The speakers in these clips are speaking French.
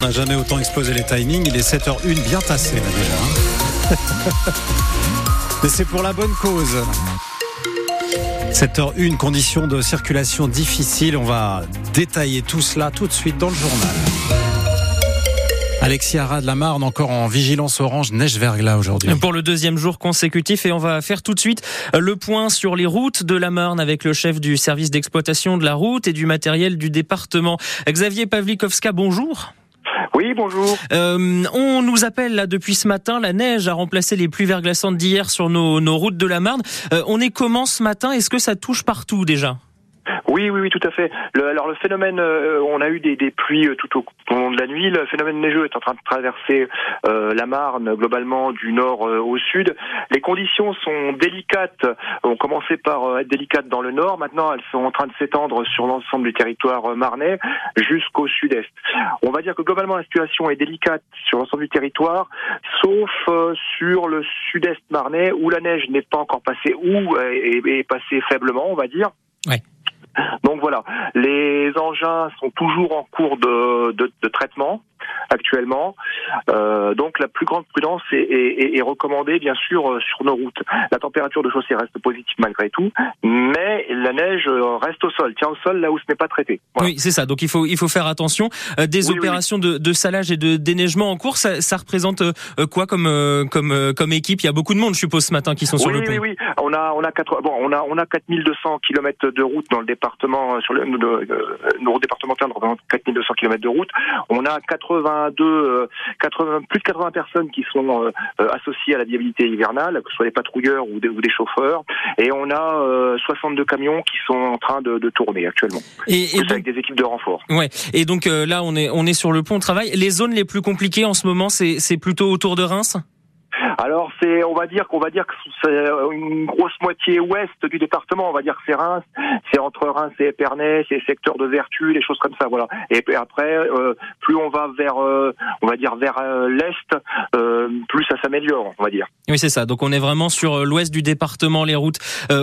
On n'a jamais autant explosé les timings. Il est 7h01, bien tassé là déjà. hein. Mais c'est pour la bonne cause. 7h01, conditions de circulation difficiles. On va détailler tout cela tout de suite dans le journal. Alexis Arad de la Marne, encore en vigilance orange, neige verglas aujourd'hui. Pour le deuxième jour consécutif et on va faire tout de suite le point sur les routes de la Marne avec le chef du service d'exploitation de la route et du matériel du département. Xavier Pavlikovska, bonjour. Oui, bonjour. Euh, on nous appelle là depuis ce matin, la neige a remplacé les pluies verglaçantes d'hier sur nos, routes de la Marne. Euh, on est comment ce matin? Est-ce que ça touche partout déjà? Oui, oui, oui, tout à fait. Alors le phénomène, euh, on a eu des, pluies euh, tout au, long de la nuit. Le phénomène neigeux est en train de traverser euh, la Marne globalement du nord au sud. Les conditions sont délicates. On commençait par être délicates dans le nord. Maintenant, elles sont en train de s'étendre sur l'ensemble du territoire marnais jusqu'au sud-est. On va dire que globalement la situation est délicate sur l'ensemble du territoire, sauf sur le sud-est marnais où la neige n'est pas encore passée ou est, est passée faiblement, on va dire. Donc voilà, les engins sont toujours en cours de, traitement actuellement. Euh, donc la plus grande prudence est, est, est, recommandée bien sûr euh, sur nos routes. La température de chaussée reste positive malgré tout, mais la neige euh, reste au sol, tient au sol là où ce n'est pas traité. Voilà. Oui, c'est ça. Donc il faut il faut faire attention. Des oui, opérations oui, oui. De, de, salage et de déneigement en cours, ça, ça représente quoi comme comme comme équipe? Il y a beaucoup de monde, je suppose, ce matin qui sont sur le pont. Oui, oui, On a on a bon on a on a 4200 km de route dans le département sur le nos départemental représente 4200 km de route. On a 82 80 plus de 80 personnes qui sont euh, associées à la viabilité hivernale, que ce soit des patrouilleurs ou des, ou des chauffeurs, et on a euh, 62 camions qui sont en train de, de tourner actuellement. Et, et donc, avec des équipes de renfort. Ouais. Et donc euh, là, on est on est sur le pont de travail. Les zones les plus compliquées en ce moment, c'est plutôt autour de Reims? Alors c'est, on va dire qu'on va dire que c'est une grosse moitié ouest du département. On va dire que c'est Reims, c'est entre Reims et Épernay, c'est secteur de Vertu, les choses comme ça, voilà. Et après, euh, plus on va vers, euh, on va dire vers euh, l'est, plus ça s'améliore, on va dire. Oui, c'est ça. Donc on est vraiment sur l'ouest du département, les routes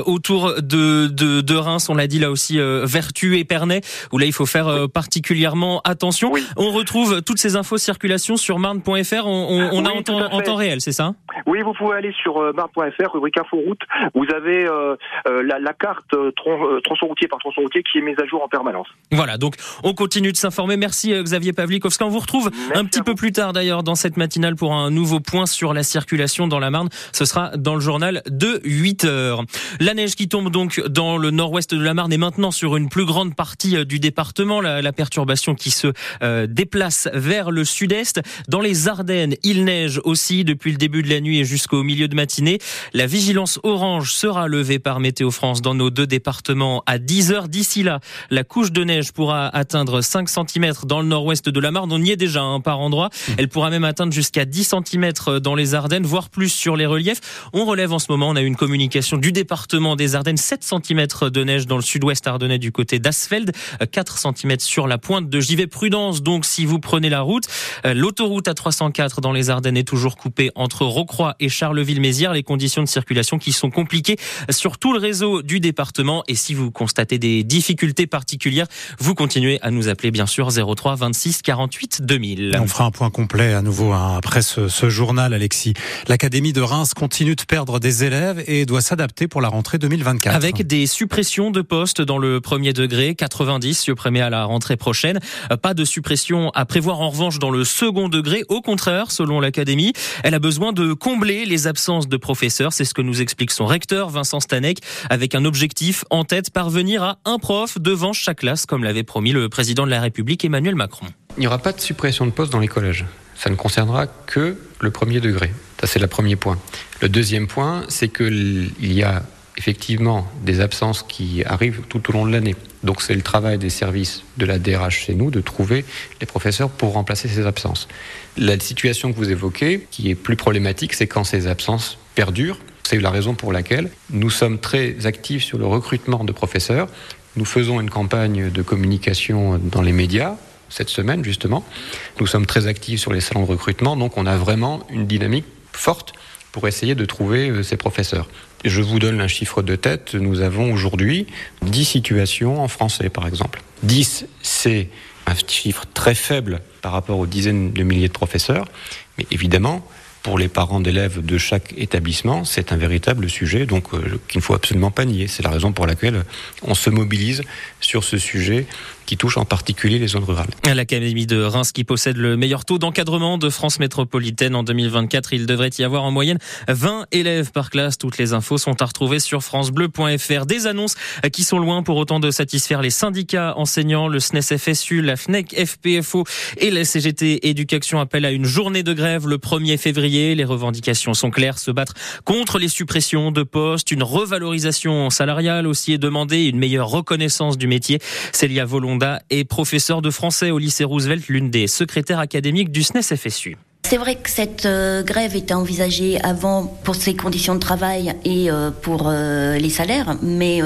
autour de, de, de Reims. On l'a dit là aussi, Vertu, Épernay, où là il faut faire particulièrement attention. Oui. On retrouve toutes ces infos circulation sur marne.fr. On, on, on oui, a en temps, en temps réel, c'est ça? Oui, vous pouvez aller sur euh, mar.fr, rubrique info route. Vous avez euh, euh, la, la, carte euh, tron, tronçon routier par tronçon routier qui est mise à jour en permanence. Voilà, donc on continue de s'informer. Merci Xavier Pavlikovski. On vous retrouve Merci un petit peu plus tard d'ailleurs dans cette matinale pour un nouveau point sur la circulation dans la Marne. Ce sera dans le journal de 8 heures. La neige qui tombe donc dans le nord-ouest de la Marne et maintenant sur une plus grande partie du département. La, la perturbation qui se euh, déplace vers le sud-est. Dans les Ardennes, il neige aussi depuis le début de la nuit et jusqu'au milieu de matinée. La vigilance orange sera levée par Météo France dans nos deux départements à 10 heures. D'ici là, la couche de neige pourra atteindre 5 cm dans le nord-ouest de la Marne. On y est déjà hein, par endroit. Elle pourra même atteindre jusqu'à 10 cm dans les Ardennes, voire plus sur les reliefs. On relève en ce moment, on a une communication du département des Ardennes, 7 cm de neige dans le sud-ouest ardennais du côté d'Asfeld, 4 cm sur la pointe de Givet. Prudence donc si vous prenez la route. L'autoroute A304 dans les Ardennes est toujours coupée entre Rocroi et Charleville-Mézières. Les conditions de circulation qui sont compliquées sur tout le réseau du département. Et si vous constatez des difficultés particulières, vous continuez à nous appeler bien sûr 03 26 48 2000. On fera un point complet à nouveau hein, après ce, ce, journal, Alexis. L'Académie de Reims continue de perdre des élèves et doit s'adapter pour la rentrée 2024. Avec des suppressions de postes dans le premier degré, 90 prémet à la rentrée prochaine. Pas de suppression à prévoir en revanche dans le second degré. Au contraire, selon l'Académie, elle a besoin de combler les absences de professeurs. C'est ce que nous explique son recteur, Vincent Stanek, avec un objectif en tête, parvenir à un prof devant chaque classe, comme l'avait promis le président de la République, Emmanuel Macron. Il n'y aura pas de suppression de postes dans les collèges. Ça ne concernera que le premier degré. Ça, c'est le premier point. Le deuxième point, c'est qu'il y a effectivement des absences qui arrivent tout au long de l'année. Donc c'est le travail des services de la DRH chez nous de trouver les professeurs pour remplacer ces absences. La situation que vous évoquez, qui est plus problématique, c'est quand ces absences perdurent. C'est la raison pour laquelle nous sommes très actifs sur le recrutement de professeurs. Nous faisons une campagne de communication dans les médias cette semaine justement. Nous sommes très actifs sur les salons de recrutement, donc on a vraiment une dynamique forte pour essayer de trouver ces professeurs. Je vous donne un chiffre de tête. Nous avons aujourd'hui 10 situations en français, par exemple. 10, c'est un chiffre très faible par rapport aux dizaines de milliers de professeurs, mais évidemment, pour les parents d'élèves de chaque établissement, c'est un véritable sujet donc euh, qu'il ne faut absolument pas nier. C'est la raison pour laquelle on se mobilise sur ce sujet qui touche en particulier les zones rurales. L'Académie de Reims qui possède le meilleur taux d'encadrement de France métropolitaine en 2024, il devrait y avoir en moyenne 20 élèves par classe. Toutes les infos sont à retrouver sur francebleu.fr. Des annonces qui sont loin pour autant de satisfaire les syndicats enseignants, le SNES FSU, la FNEC FPFO et la CGT Éducation appellent à une journée de grève le 1er février. Les revendications sont claires, se battre contre les suppressions de postes, une revalorisation salariale aussi est demandée, une meilleure reconnaissance du métier. Célia Volon est professeur de français au lycée Roosevelt, l'une des secrétaires académiques du SNES FSU. C'est vrai que cette euh, grève était envisagée avant pour ses conditions de travail et euh, pour euh, les salaires, mais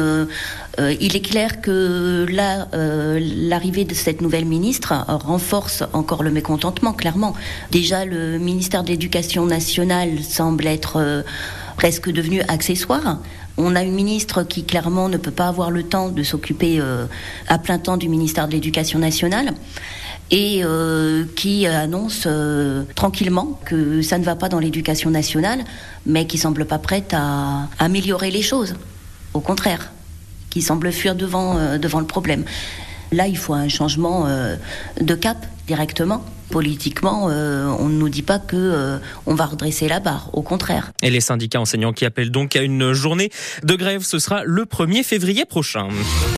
il est clair que là, l'arrivée de cette nouvelle ministre renforce encore le mécontentement, clairement. Déjà, le ministère de l'Éducation nationale semble être presque devenu accessoire. On a une ministre qui clairement ne peut pas avoir le temps de s'occuper à plein temps du ministère de l'Éducation nationale et euh, qui annonce euh, tranquillement que ça ne va pas dans l'éducation nationale, mais qui semble pas prête à améliorer les choses. Au contraire, qui semble fuir euh, devant le problème. Là, il faut un changement de cap directement. Politiquement, on ne nous dit pas que on va redresser la barre. Au contraire. Et les syndicats enseignants qui appellent donc à une journée de grève, ce sera le 1er février prochain.